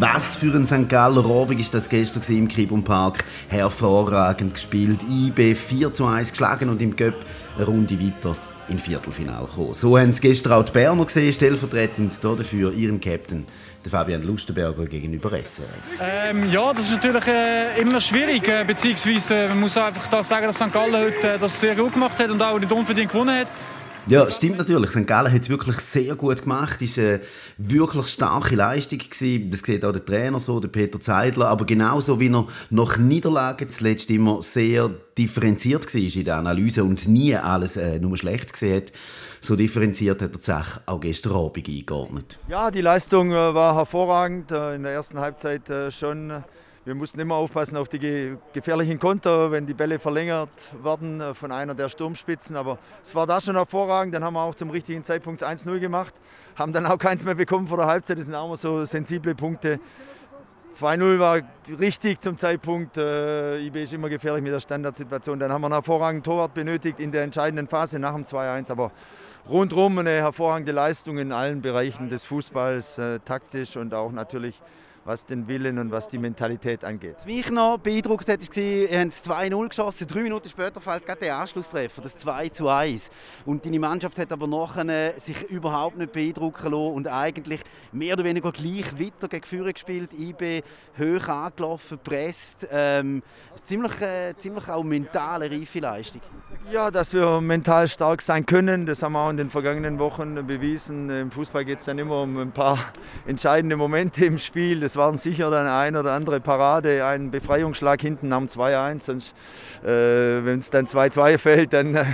Was für ein St. Galler Abend ist das gestern im Kibum Park. Hervorragend gespielt. IB 4 zu 1 geschlagen und im Göpp eine Runde weiter in Viertelfinale gekommen. So haben es gestern auch die Berner gesehen, stellvertretend dafür ihren Captain der Fabian Lustenberger gegenüber SRF. Ähm, ja, das ist natürlich äh, immer schwierig, äh, beziehungsweise man muss einfach da sagen, dass St. Gallen heute äh, das sehr gut gemacht hat und auch nicht unverdient gewonnen hat. Ja, stimmt natürlich. St. Gallen hat es wirklich sehr gut gemacht. Es war eine wirklich starke Leistung. Gewesen. Das sieht auch der Trainer so, der Peter Zeidler. Aber genauso wie er nach Niederlagen zuletzt immer sehr differenziert war in der Analyse und nie alles äh, nur schlecht gesehen hat, so differenziert hat er auch gestern Abend eingeordnet. Ja, die Leistung äh, war hervorragend. Äh, in der ersten Halbzeit äh, schon wir mussten immer aufpassen auf die gefährlichen Konter, wenn die Bälle verlängert werden äh, von einer der Sturmspitzen. Aber es war da schon hervorragend. Dann haben wir auch zum richtigen Zeitpunkt 1-0 gemacht, haben dann auch keins mehr bekommen vor der Halbzeit. Das sind auch immer so sensible Punkte. 2-0 war richtig zum Zeitpunkt. Äh, IB ist immer gefährlich mit der Standardsituation. Dann haben wir einen hervorragenden Torwart benötigt in der entscheidenden Phase nach dem 2-1. Aber rundherum eine hervorragende Leistung in allen Bereichen des Fußballs, äh, taktisch und auch natürlich was den Willen und was die Mentalität angeht. Was mich noch beeindruckt hat, war, ihr habt 2-0 geschossen. Drei Minuten später fällt gerade der Anschlusstreffer, das 2 1. Und deine Mannschaft hat aber nachher sich überhaupt nicht beeindrucken lassen und eigentlich mehr oder weniger gleich weiter gegen Führer gespielt. IB hoch angelaufen, presst. Ähm, ziemlich, äh, ziemlich auch mentale reife Leistung. Ja, dass wir mental stark sein können, das haben wir auch in den vergangenen Wochen bewiesen. Im Fußball geht es dann immer um ein paar entscheidende Momente im Spiel. Das waren sicher dann ein oder andere Parade, ein Befreiungsschlag hinten am 2-1. Sonst, äh, wenn es dann 2-2 fällt, dann äh,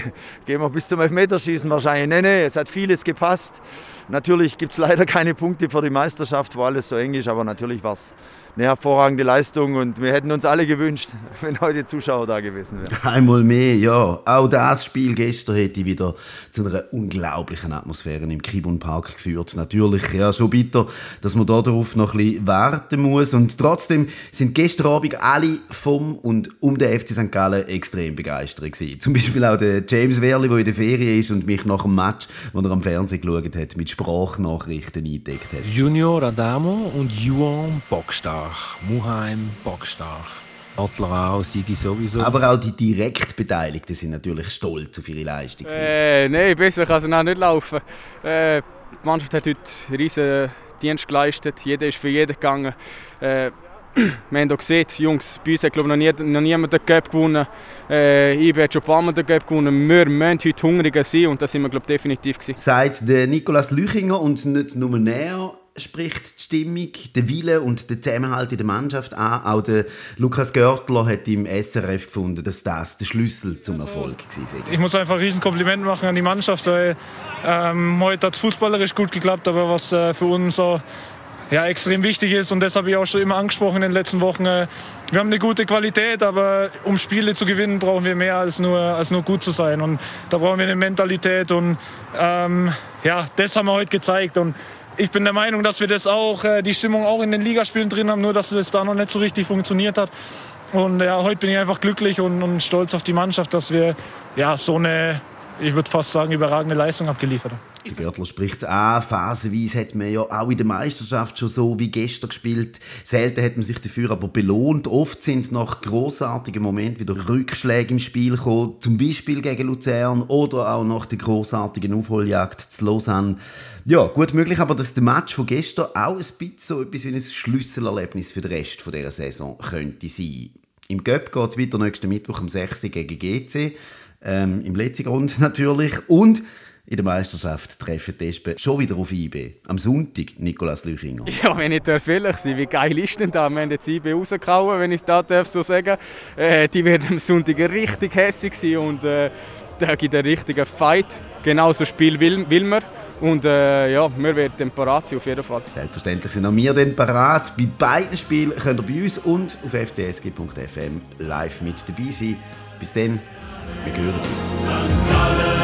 gehen wir bis zum Elfmeterschießen wahrscheinlich. Nee, nee, es hat vieles gepasst. Natürlich gibt es leider keine Punkte für die Meisterschaft, wo alles so eng ist, aber natürlich war es eine hervorragende Leistung und wir hätten uns alle gewünscht, wenn heute Zuschauer da gewesen wären. Einmal mehr, ja. Auch das Spiel gestern hätte wieder zu einer unglaublichen Atmosphäre im Kibun Park geführt. Natürlich, ja, schon bitter, dass man darauf noch ein bisschen warten muss. Und trotzdem sind gestern Abend alle vom und um den FC St. Gallen extrem begeistert gewesen. Zum Beispiel auch der James Werli, der in der Ferien ist und mich nach dem Match, wo er am Fernsehen geschaut hat, mit Sprachnachrichten eingedeckt hat. Junior Adamo und Juan bockstark. Muheim bockstark. Adlerau, Sigi sowieso. Aber auch die Direktbeteiligten sind natürlich stolz auf ihre Leistung. Äh, Nein, besser kann es auch nicht laufen. Äh, die Mannschaft hat heute einen riesen Dienst geleistet. Jeder ist für jeden gegangen. Äh, wir haben auch gesehen, Jungs, bei uns hat glaube noch, nie, noch niemand den Cup gewonnen. Äh, ich habe schon ein paar Mal den Cup gewonnen. Wir müssen heute hungriger sein und das sind wir glaube definitiv gewesen. Sagt der Nikolaus Lüchinger und nicht nur näher spricht die Stimmung, der Wille und der Zusammenhalt in der Mannschaft an. Auch der Lukas Görtler hat im SRF gefunden, dass das der Schlüssel zum Erfolg war. Ich muss einfach ein riesen Kompliment machen an die Mannschaft, weil ähm, heute hat es fußballerisch gut geklappt, aber was äh, für uns so ja, extrem wichtig ist und das habe ich auch schon immer angesprochen in den letzten Wochen. Äh, wir haben eine gute Qualität, aber um Spiele zu gewinnen, brauchen wir mehr als nur, als nur gut zu sein. Und da brauchen wir eine Mentalität und ähm, ja, das haben wir heute gezeigt. Und ich bin der Meinung, dass wir das auch, äh, die Stimmung auch in den Ligaspielen drin haben, nur dass es da noch nicht so richtig funktioniert hat. Und ja, heute bin ich einfach glücklich und, und stolz auf die Mannschaft, dass wir ja, so eine, ich würde fast sagen, überragende Leistung abgeliefert Görtler spricht es an. Phasenweise hat man ja auch in der Meisterschaft schon so wie gestern gespielt. Selten hat man sich dafür aber belohnt. Oft sind es nach großartigen Momenten wieder Rückschläge im Spiel gekommen. Zum Beispiel gegen Luzern oder auch nach der großartigen Aufholjagd zu Lausanne. Ja, gut möglich, aber dass der Match von gestern auch ein bisschen so etwas wie ein Schlüsselerlebnis für den Rest dieser Saison könnte sein. Im Göpp geht es weiter nächsten Mittwoch um 6 Uhr gegen GC. Ähm, Im letzten Grund natürlich. Und in der Meisterschaft treffen die Espen schon wieder auf IB. Am Sonntag, Nikolaus Lüchinger. Ja, wenn ich ehrlich sein wie geil ist denn da? Wir haben jetzt IB rausgehauen, wenn ich das darf so sagen äh, Die werden am Sonntag richtig hässlich sein und äh, da gibt einen richtigen Fight. Genau so Spiel will, will man. Und äh, ja, wir werden parat sein, auf jeden Fall. Selbstverständlich sind auch wir dann parat. Bei beiden Spielen könnt ihr bei uns und auf fcsg.fm live mit dabei sein. Bis dann, wir hören uns.